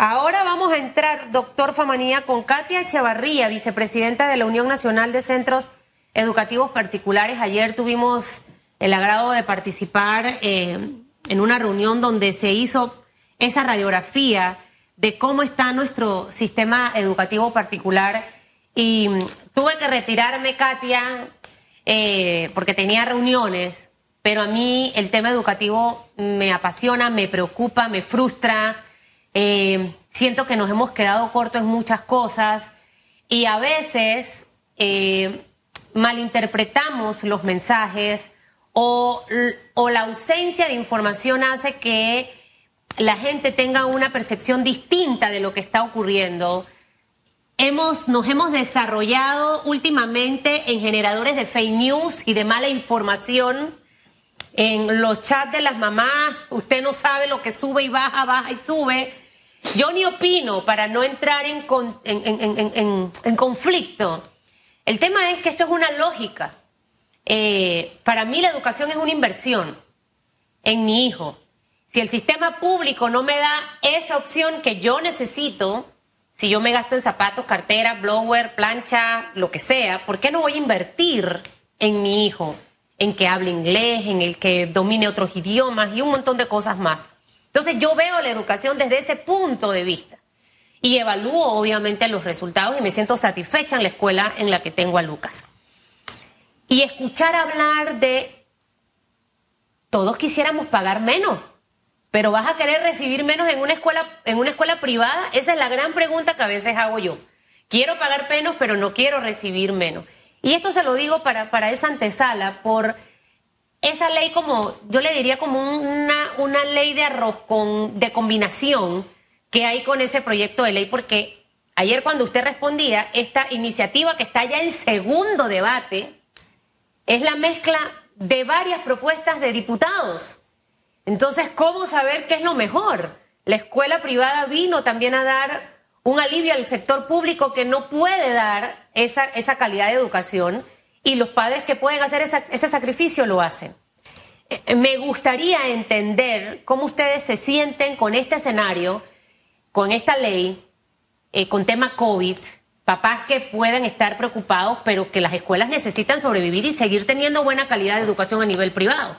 Ahora vamos a entrar, doctor Famanía, con Katia Echevarría, vicepresidenta de la Unión Nacional de Centros Educativos Particulares. Ayer tuvimos el agrado de participar eh, en una reunión donde se hizo esa radiografía de cómo está nuestro sistema educativo particular. Y tuve que retirarme, Katia, eh, porque tenía reuniones, pero a mí el tema educativo me apasiona, me preocupa, me frustra eh, siento que nos hemos quedado cortos en muchas cosas y a veces eh, malinterpretamos los mensajes o, o la ausencia de información hace que la gente tenga una percepción distinta de lo que está ocurriendo. Hemos, nos hemos desarrollado últimamente en generadores de fake news y de mala información en los chats de las mamás, usted no sabe lo que sube y baja, baja y sube. Yo ni opino para no entrar en, en, conflicto. El tema es que esto es una lógica. Eh, para mí la educación es una inversión en mi hijo. Si el sistema público no me da esa opción que yo necesito, si yo me gasto en zapatos, cartera, blower, plancha, lo que sea, ¿por qué no voy a invertir en mi hijo? en que hable inglés, en el que domine otros idiomas y un montón de cosas más. Entonces yo veo la educación desde ese punto de vista y evalúo obviamente los resultados y me siento satisfecha en la escuela en la que tengo a Lucas. Y escuchar hablar de todos quisiéramos pagar menos, pero vas a querer recibir menos en una escuela en una escuela privada, esa es la gran pregunta que a veces hago yo. Quiero pagar menos, pero no quiero recibir menos. Y esto se lo digo para, para esa antesala, por esa ley como, yo le diría como una, una ley de arroz con, de combinación que hay con ese proyecto de ley, porque ayer cuando usted respondía, esta iniciativa que está ya en segundo debate es la mezcla de varias propuestas de diputados. Entonces, ¿cómo saber qué es lo mejor? La escuela privada vino también a dar un alivio al sector público que no puede dar esa, esa calidad de educación y los padres que pueden hacer ese sacrificio lo hacen. Eh, me gustaría entender cómo ustedes se sienten con este escenario, con esta ley, eh, con tema COVID, papás que puedan estar preocupados, pero que las escuelas necesitan sobrevivir y seguir teniendo buena calidad de educación a nivel privado.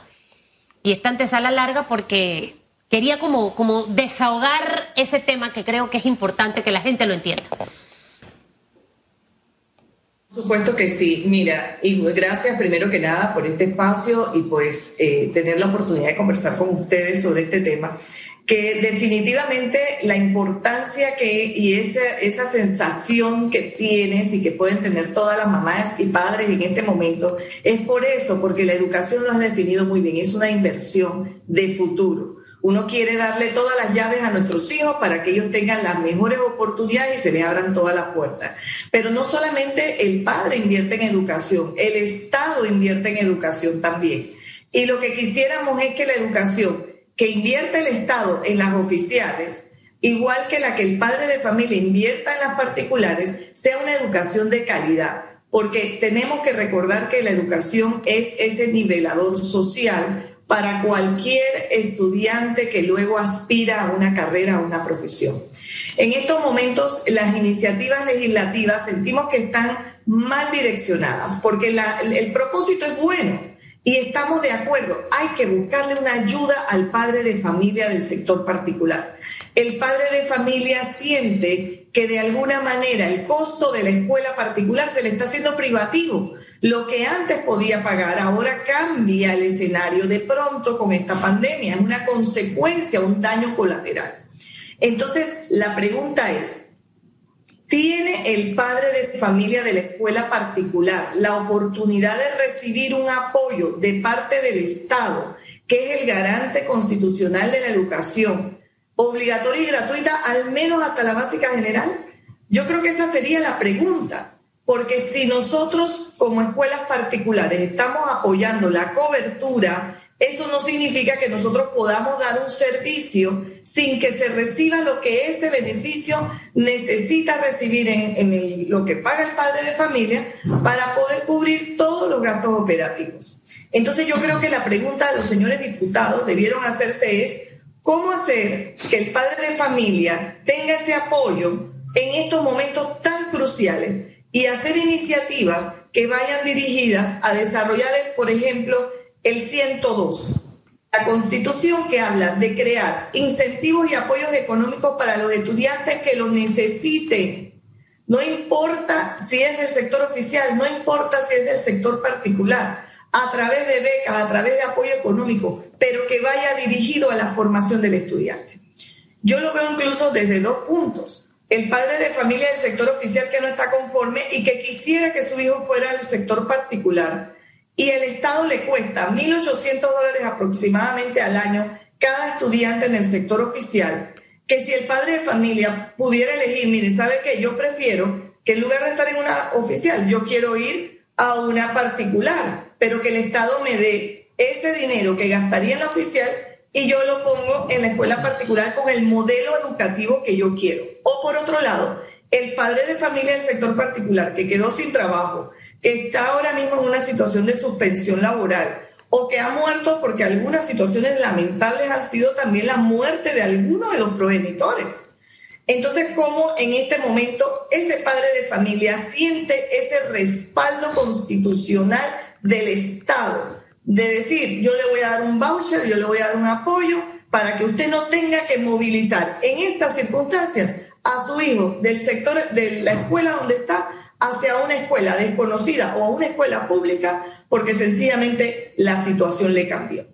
Y esta antesala larga porque quería como, como desahogar ese tema que creo que es importante que la gente lo entienda. Supuesto que sí. Mira, y gracias primero que nada por este espacio y pues eh, tener la oportunidad de conversar con ustedes sobre este tema, que definitivamente la importancia que y esa, esa sensación que tienes y que pueden tener todas las mamás y padres en este momento es por eso, porque la educación lo has definido muy bien, es una inversión de futuro. Uno quiere darle todas las llaves a nuestros hijos para que ellos tengan las mejores oportunidades y se les abran todas las puertas. Pero no solamente el padre invierte en educación, el Estado invierte en educación también. Y lo que quisiéramos es que la educación que invierte el Estado en las oficiales, igual que la que el padre de familia invierta en las particulares, sea una educación de calidad porque tenemos que recordar que la educación es ese nivelador social para cualquier estudiante que luego aspira a una carrera, a una profesión. En estos momentos las iniciativas legislativas sentimos que están mal direccionadas porque el propósito es bueno y estamos de acuerdo. Hay que buscarle una ayuda al padre de familia del sector particular. El padre de familia siente que de alguna manera el costo de la escuela particular se le está haciendo privativo lo que antes podía pagar ahora cambia el escenario de pronto con esta pandemia, es una consecuencia, un daño colateral. Entonces, la pregunta es, ¿tiene el padre de familia de la escuela particular la oportunidad de recibir un apoyo de parte del Estado, que es el garante constitucional de la educación, obligatoria y gratuita, al menos hasta la básica general? Yo creo que esa sería la pregunta. Porque si nosotros como escuelas particulares estamos apoyando la cobertura, eso no significa que nosotros podamos dar un servicio sin que se reciba lo que ese beneficio necesita recibir en, lo que paga el padre de familia para poder cubrir todos los gastos operativos. Entonces yo creo que la pregunta de los señores diputados debieron hacerse es, cómo hacer que el padre de familia tenga ese apoyo en estos momentos tan cruciales y hacer iniciativas que vayan dirigidas a desarrollar, por ejemplo, el 102, la constitución que habla de crear incentivos y apoyos económicos para los estudiantes que lo necesiten. No importa si es del sector oficial, no importa si es del sector particular, a través de becas, a través de apoyo económico, pero que vaya dirigido a la formación del estudiante. Yo lo veo incluso desde dos puntos el padre de familia del sector oficial que no está conforme y que quisiera que su hijo fuera del sector particular y el Estado le cuesta 1.800 dólares aproximadamente al año cada estudiante en el sector oficial, que si el padre de familia pudiera elegir, mire, ¿sabe qué? Yo prefiero que en lugar de estar en una oficial, yo quiero ir a una particular, pero que el Estado me dé ese dinero que gastaría en la oficial y yo lo pongo en la escuela particular con el modelo educativo que yo quiero. Por otro lado, el padre de familia del sector particular que quedó sin trabajo, que está ahora mismo en una situación de suspensión laboral o que ha muerto porque algunas situaciones lamentables han sido también la muerte de algunos de los progenitores. Entonces, ¿cómo en este momento ese padre de familia siente ese respaldo constitucional del Estado? de decir, yo le voy a dar un voucher, yo le voy a dar un apoyo para que usted no tenga que movilizar en estas circunstancias a su hijo del sector de la escuela donde está hacia una escuela desconocida o a una escuela pública porque sencillamente la situación le cambió.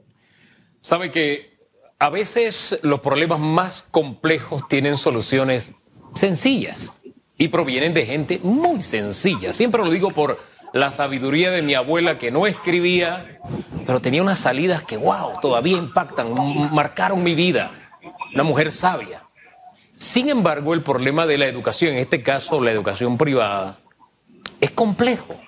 Sabe que a veces los problemas más complejos tienen soluciones sencillas y provienen de gente muy sencilla. Siempre lo digo por la sabiduría de mi abuela que no escribía, pero tenía unas salidas que, wow, todavía impactan, marcaron mi vida. Una mujer sabia. Sin embargo, el problema de la educación, en este caso la educación privada, es complejo.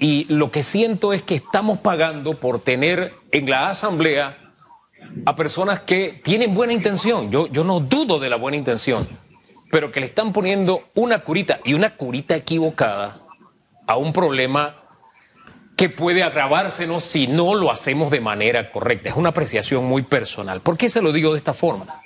Y lo que siento es que estamos pagando por tener en la asamblea a personas que tienen buena intención. Yo, yo no dudo de la buena intención, pero que le están poniendo una curita y una curita equivocada a un problema que puede agravársenos si no lo hacemos de manera correcta. Es una apreciación muy personal. ¿Por qué se lo digo de esta forma?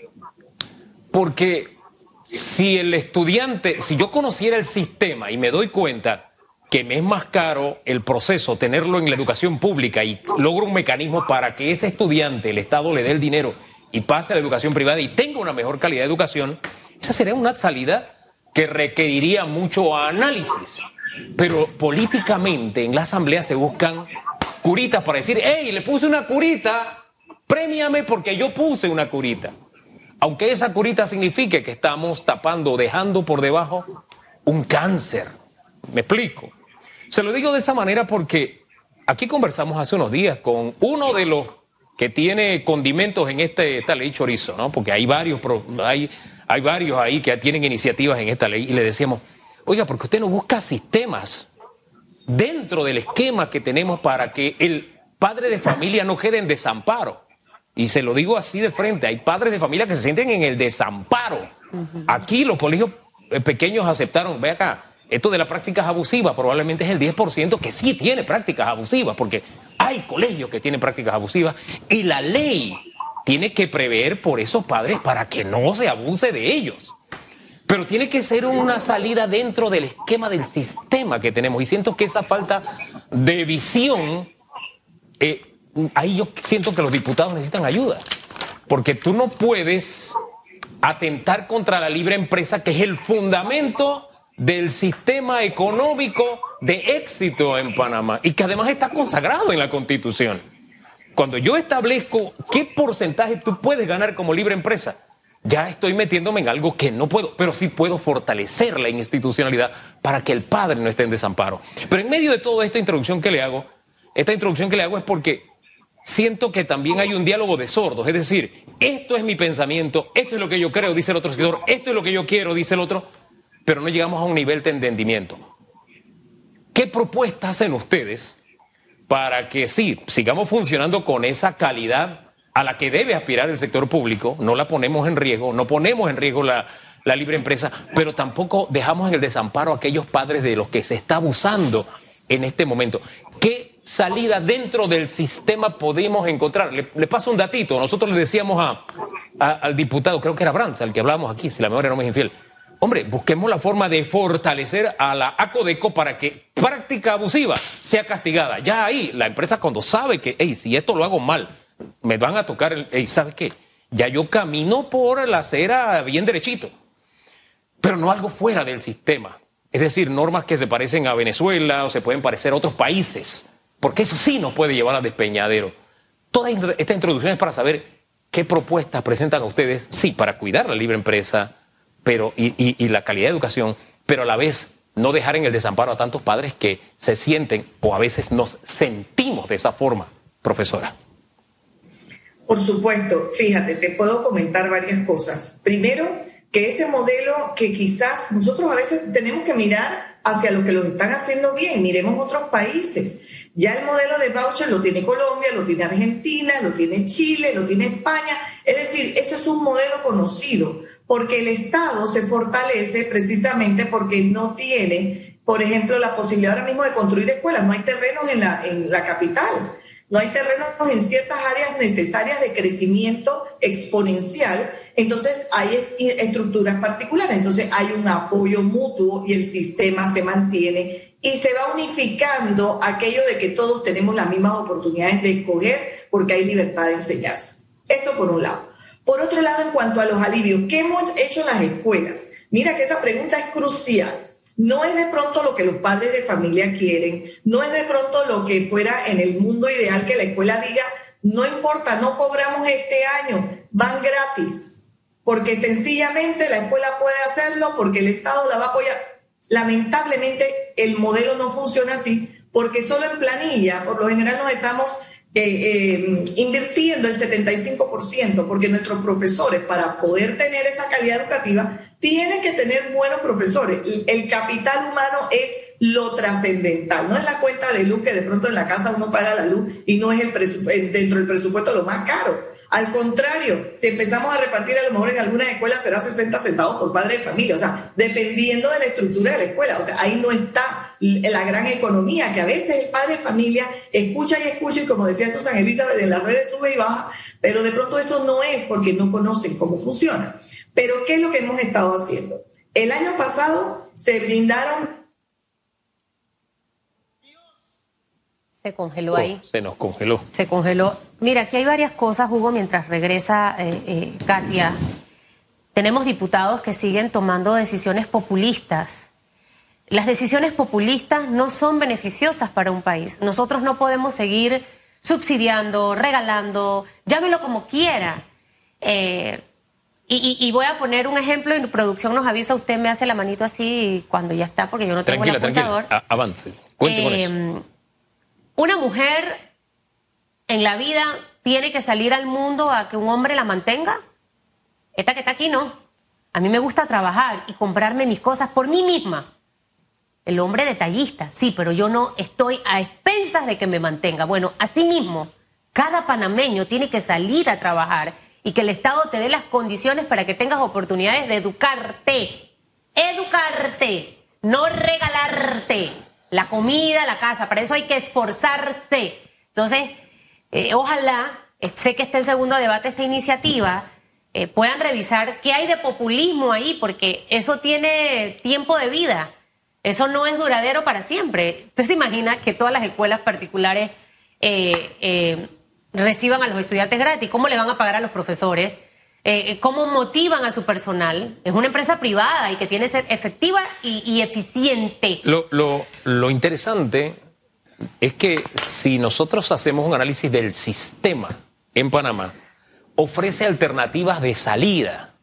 Porque si el estudiante, si yo conociera el sistema y me doy cuenta que me es más caro el proceso tenerlo en la educación pública y logro un mecanismo para que ese estudiante, el Estado le dé el dinero y pase a la educación privada y tenga una mejor calidad de educación, esa sería una salida que requeriría mucho análisis. Pero políticamente en la asamblea se buscan curitas para decir, hey, le puse una curita, premiame porque yo puse una curita. Aunque esa curita signifique que estamos tapando, dejando por debajo un cáncer. ¿Me explico? Se lo digo de esa manera porque aquí conversamos hace unos días con uno de los que tiene condimentos en este, esta ley chorizo, ¿no? Porque hay varios, hay, hay varios ahí que tienen iniciativas en esta ley y le decíamos, Oiga, porque usted no busca sistemas dentro del esquema que tenemos para que el padre de familia no quede en desamparo. Y se lo digo así de frente, hay padres de familia que se sienten en el desamparo. Aquí los colegios eh, pequeños aceptaron, ve acá, esto de las prácticas abusivas probablemente es el 10% que sí tiene prácticas abusivas, porque hay colegios que tienen prácticas abusivas y la ley tiene que prever por esos padres para que no se abuse de ellos. Pero tiene que ser una salida dentro del esquema del sistema que tenemos. Y siento que esa falta de visión, eh, ahí yo siento que los diputados necesitan ayuda. Porque tú no puedes atentar contra la libre empresa, que es el fundamento del sistema económico de éxito en Panamá y que además está consagrado en la Constitución. Cuando yo establezco qué porcentaje tú puedes ganar como libre empresa, ya estoy metiéndome en algo que no puedo, pero sí puedo fortalecer la institucionalidad para que el padre no esté en desamparo. Pero en medio de toda esta introducción que le hago, esta introducción que le hago es porque siento que también hay un diálogo de sordos, es decir, esto es mi pensamiento, esto es lo que yo creo, dice el otro escritor, esto es lo que yo quiero, dice el otro, pero no llegamos a un nivel de entendimiento. ¿Qué propuestas hacen ustedes para que sí, sigamos funcionando con esa calidad a la que debe aspirar el sector público, no la ponemos en riesgo, no ponemos en riesgo la, libre empresa, pero tampoco dejamos en el desamparo a aquellos padres de los que se está abusando en este momento. ¿Qué salida dentro del sistema podemos encontrar? Le, paso un datito. Nosotros le decíamos a, al diputado, creo que era Brands, al que hablábamos aquí, si la memoria no me es infiel. Hombre, busquemos la forma de fortalecer a la ACODECO para que práctica abusiva sea castigada. Ya ahí, la empresa cuando sabe que, hey, si esto lo hago mal, me van a tocar el, hey, ¿sabes qué? Ya yo camino por la acera bien derechito, pero no algo fuera del sistema. Es decir, normas que se parecen a Venezuela o se pueden parecer a otros países, porque eso sí nos puede llevar a despeñadero. Toda esta introducción es para saber qué propuestas presentan a ustedes, sí, para cuidar la libre empresa pero, y, la calidad de educación, pero a la vez no dejar en el desamparo a tantos padres que se sienten o a veces nos sentimos de esa forma, profesora. Por supuesto, fíjate, te puedo comentar varias cosas. Primero, que ese modelo que quizás nosotros a veces tenemos que mirar hacia lo que los están haciendo bien, miremos otros países. Ya el modelo de voucher lo tiene Colombia, lo tiene Argentina, lo tiene Chile, lo tiene España. Es decir, eso es un modelo conocido porque el Estado se fortalece precisamente porque no tiene, por ejemplo, la posibilidad ahora mismo de construir escuelas. No hay terrenos en la, en la capital, no hay terrenos en ciertas áreas necesarias de crecimiento exponencial. Entonces hay estructuras particulares, entonces hay un apoyo mutuo y el sistema se mantiene y se va unificando aquello de que todos tenemos las mismas oportunidades de escoger porque hay libertad de enseñanza. Eso por un lado. Por otro lado, en cuanto a los alivios, ¿qué hemos hecho las escuelas? Mira que esa pregunta es crucial. No es de pronto lo que los padres de familia quieren, no es de pronto lo que fuera en el mundo ideal que la escuela diga, no importa, no cobramos este año, van gratis, porque sencillamente la escuela puede hacerlo, porque el Estado la va a apoyar. Lamentablemente el modelo no funciona así, porque solo en planilla, por lo general nos estamos eh, invirtiendo el 75%, porque nuestros profesores, para poder tener esa calidad educativa, tienen que tener buenos profesores. El capital humano es lo trascendental, no es la cuenta de luz que de pronto en la casa uno paga la luz y no es el dentro del presupuesto lo más caro. Al contrario, si empezamos a repartir a lo mejor en algunas escuelas será 60 centavos por padre de familia, o sea, dependiendo de la estructura de la escuela, o sea, ahí no está la gran economía, que a veces el padre de familia escucha y escucha y como decía Susan Elizabeth, en las redes sube y baja, pero de pronto eso no es porque no conocen cómo funciona. Pero ¿qué es lo que hemos estado haciendo? El año pasado se brindaron Se congeló ahí. Oh, se nos congeló. Se congeló. Mira, aquí hay varias cosas, Hugo, mientras regresa eh, eh, Katia. Tenemos diputados que siguen tomando decisiones populistas. Las decisiones populistas no son beneficiosas para un país. Nosotros no podemos seguir subsidiando, regalando, llámelo como quiera. Eh, y, voy a poner un ejemplo, en producción nos avisa, usted me hace la manito así cuando ya está, porque yo no tengo el apuntador. Tranquila, avance. Cuente con eso. Una mujer en la vida tiene que salir al mundo a que un hombre la mantenga. Esta que está aquí no. A mí me gusta trabajar y comprarme mis cosas por mí misma. El hombre detallista, sí, pero yo no estoy a expensas de que me mantenga. Bueno, así mismo, cada panameño tiene que salir a trabajar y que el Estado te dé las condiciones para que tengas oportunidades de educarte. Educarte, no regalarte la comida, la casa, para eso hay que esforzarse. Entonces, eh, ojalá, eh, sé que está en segundo debate esta iniciativa, eh, puedan revisar qué hay de populismo ahí, porque eso tiene tiempo de vida. Eso no es duradero para siempre. ¿Usted se imagina que todas las escuelas particulares reciban a los estudiantes gratis? ¿Cómo le van a pagar a los profesores? Eh, eh, cómo motivan a su personal. Es una empresa privada y que tiene que ser efectiva y, eficiente. Lo, lo, interesante es que si nosotros hacemos un análisis del sistema en Panamá, ofrece alternativas de salida,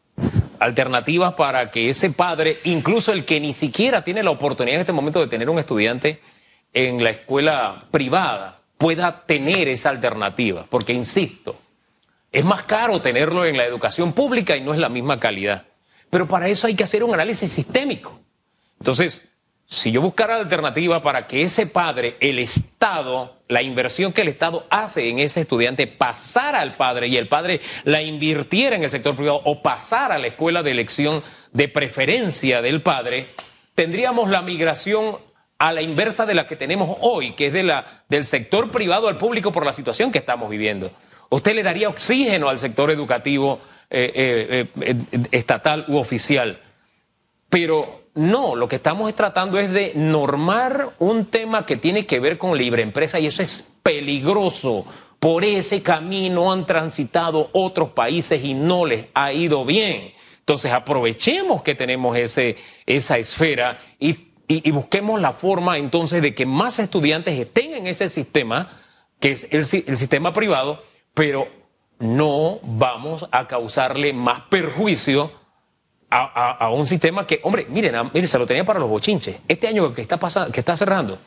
alternativas para que ese padre, incluso el que ni siquiera tiene la oportunidad en este momento de tener un estudiante en la escuela privada, pueda tener esa alternativa. Porque, insisto, es más caro tenerlo en la educación pública y no es la misma calidad. Pero para eso hay que hacer un análisis sistémico. Entonces, si yo buscara alternativa para que ese padre, el Estado, la inversión que el Estado hace en ese estudiante pasara al padre y el padre la invirtiera en el sector privado o pasara a la escuela de elección de preferencia del padre, tendríamos la migración a la inversa de la que tenemos hoy, que es de la, del sector privado al público por la situación que estamos viviendo. ¿Usted le daría oxígeno al sector educativo eh, eh, estatal u oficial? Pero no, lo que estamos tratando es de normar un tema que tiene que ver con libre empresa y eso es peligroso. Por ese camino han transitado otros países y no les ha ido bien. Entonces aprovechemos que tenemos ese, esa esfera y, busquemos la forma entonces de que más estudiantes estén en ese sistema, que es el sistema privado, pero no vamos a causarle más perjuicio a, un sistema que, hombre, miren, miren, se lo tenía para los bochinches. Este año que está, pasando, que está cerrando,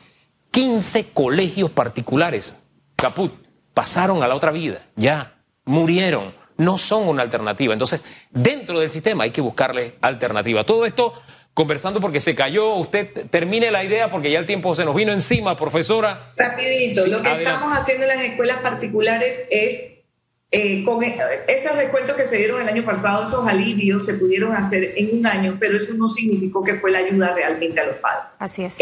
15 colegios particulares, caput, pasaron a la otra vida, ya, murieron no son una alternativa. Entonces, dentro del sistema hay que buscarle alternativa. Todo esto conversando porque se cayó. Usted termine la idea porque ya el tiempo se nos vino encima, profesora. Rapidito, lo que estamos haciendo en las escuelas particulares es, eh, con e, esos descuentos que se dieron el año pasado, esos alivios se pudieron hacer en un año, pero eso no significó que fue la ayuda realmente a los padres. Así es.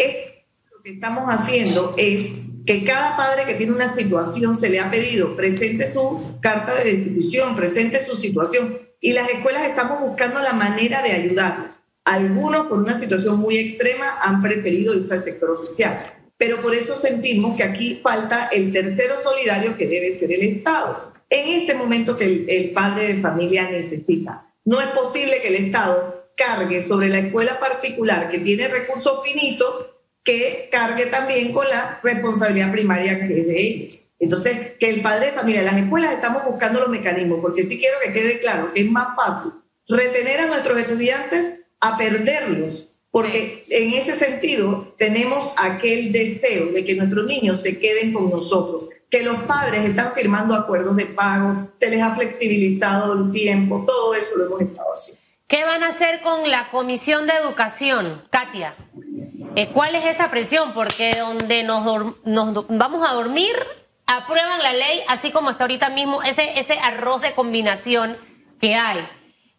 lo que estamos haciendo es que cada padre que tiene una situación se le ha pedido, presente su carta de distribución, presente su situación. Y las escuelas estamos buscando la manera de ayudarlos. Algunos, por una situación muy extrema, han preferido irse al sector oficial. Pero por eso sentimos que aquí falta el tercero solidario que debe ser el Estado. En este momento que el, el padre de familia necesita. No es posible que el Estado cargue sobre la escuela particular que tiene recursos finitos que cargue también con la responsabilidad primaria que es de ellos. Entonces, que el padre de familia, las escuelas estamos buscando los mecanismos, porque sí quiero que quede claro que es más fácil retener a nuestros estudiantes a perderlos, porque en ese sentido tenemos aquel deseo de que nuestros niños se queden con nosotros, que los padres están firmando acuerdos de pago, se les ha flexibilizado el tiempo, todo eso lo hemos estado haciendo. ¿Qué van a hacer con la Comisión de Educación, Katia? Eh, ¿Cuál es esa presión? Porque donde nos, nos, vamos a dormir, aprueban la ley, así como está ahorita mismo, ese, ese arroz de combinación que hay.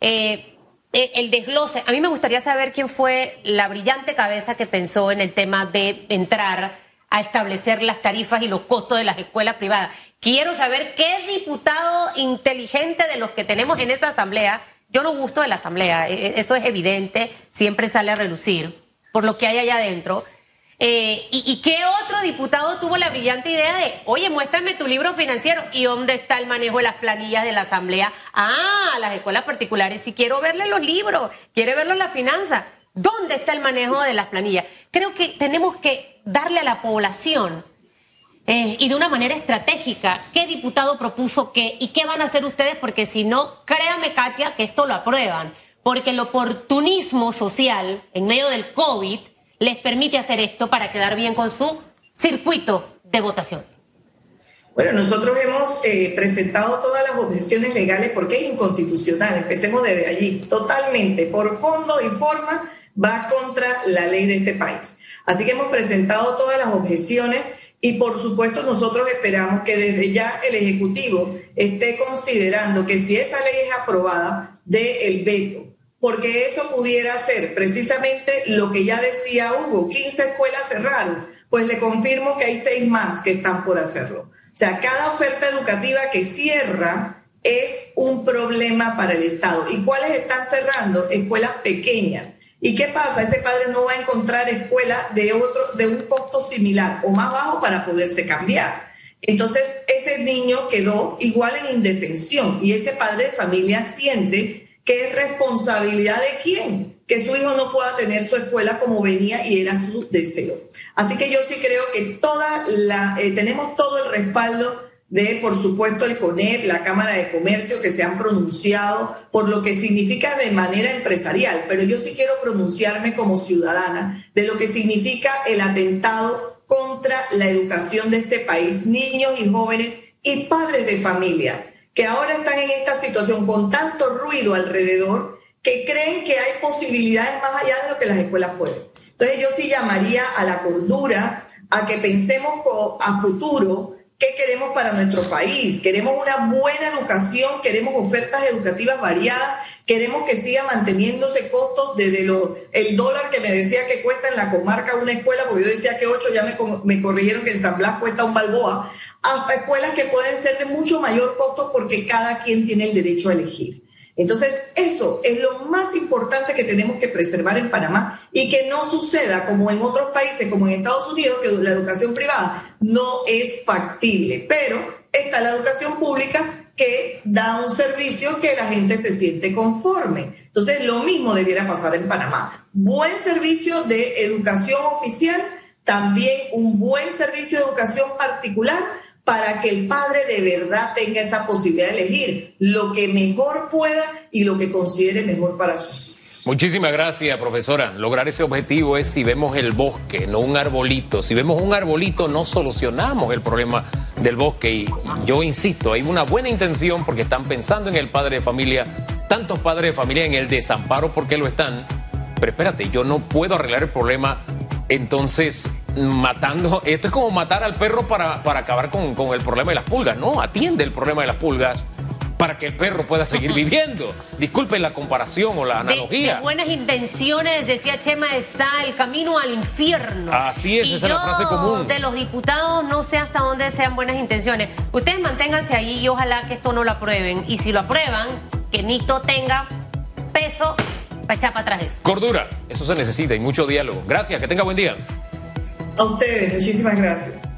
Eh, el desglose, a mí me gustaría saber quién fue la brillante cabeza que pensó en el tema de entrar a establecer las tarifas y los costos de las escuelas privadas. Quiero saber qué diputado inteligente de los que tenemos en esta asamblea, yo no gusto de la asamblea, eso es evidente, siempre sale a relucir por lo que hay allá adentro. Eh, y, qué otro diputado tuvo la brillante idea de, oye, muéstrame tu libro financiero y dónde está el manejo de las planillas de la asamblea? Ah, las escuelas particulares, si quiero verle los libros, quiere verlo la finanza, ¿dónde está el manejo de las planillas? Creo que tenemos que darle a la población eh, y de una manera estratégica qué diputado propuso qué y qué van a hacer ustedes, porque si no, créame, Katia, que esto lo aprueban porque el oportunismo social en medio del COVID les permite hacer esto para quedar bien con su circuito de votación. Bueno, nosotros hemos eh, presentado todas las objeciones legales porque es inconstitucional. Empecemos desde allí. Totalmente, por fondo y forma, va contra la ley de este país. Así que hemos presentado todas las objeciones y por supuesto nosotros esperamos que desde ya el Ejecutivo esté considerando que si esa ley es aprobada, dé el veto porque eso pudiera ser precisamente lo que ya decía Hugo, 15 escuelas cerraron, pues le confirmo que hay seis más que están por hacerlo. O sea, cada oferta educativa que cierra es un problema para el Estado. ¿Y cuáles están cerrando? Escuelas pequeñas. ¿Y qué pasa? Ese padre no va a encontrar escuela de otro, de un costo similar o más bajo para poderse cambiar. Entonces, ese niño quedó igual en indefensión y ese padre de familia siente que es responsabilidad de quién, que su hijo no pueda tener su escuela como venía y era su deseo. Así que yo sí creo que eh, tenemos todo el respaldo de, por supuesto, el CONEP, la Cámara de Comercio, que se han pronunciado por lo que significa de manera empresarial, pero yo sí quiero pronunciarme como ciudadana de lo que significa el atentado contra la educación de este país, niños y jóvenes y padres de familia que ahora están en esta situación con tanto ruido alrededor que creen que hay posibilidades más allá de lo que las escuelas pueden. Entonces yo sí llamaría a la cordura, a que pensemos a futuro ¿Qué queremos para nuestro país? Queremos una buena educación, queremos ofertas educativas variadas, queremos que siga manteniéndose costos desde el dólar que me decía que cuesta en la comarca una escuela, porque yo decía que ocho, ya me, me corrigieron que en San Blas cuesta un balboa, hasta escuelas que pueden ser de mucho mayor costo porque cada quien tiene el derecho a elegir. Entonces, eso es lo más importante que tenemos que preservar en Panamá y que no suceda como en otros países, como en Estados Unidos, que la educación privada no es factible, pero está la educación pública que da un servicio que la gente se siente conforme. Entonces, lo mismo debiera pasar en Panamá. Buen servicio de educación oficial, también un buen servicio de educación particular para que el padre de verdad tenga esa posibilidad de elegir lo que mejor pueda y lo que considere mejor para sus hijos. Muchísimas gracias, profesora. Lograr ese objetivo es si vemos el bosque, no un arbolito. Si vemos un arbolito, no solucionamos el problema del bosque. Y yo insisto, hay una buena intención porque están pensando en el padre de familia, tantos padres de familia en el desamparo porque lo están. Pero espérate, yo no puedo arreglar el problema entonces matando, esto es como matar al perro para, para acabar con, con, el problema de las pulgas, no, atiende el problema de las pulgas para que el perro pueda seguir viviendo. Disculpen la comparación o la analogía. De, buenas intenciones, decía Chema, está el camino al infierno. Así es, esa es la frase común. De los diputados no sé hasta dónde sean buenas intenciones. Ustedes manténganse ahí y ojalá que esto no lo aprueben. Y si lo aprueban, que Nito tenga peso para echar para atrás eso. Cordura, eso se necesita y mucho diálogo. Gracias, que tenga buen día. A ustedes, muchísimas gracias.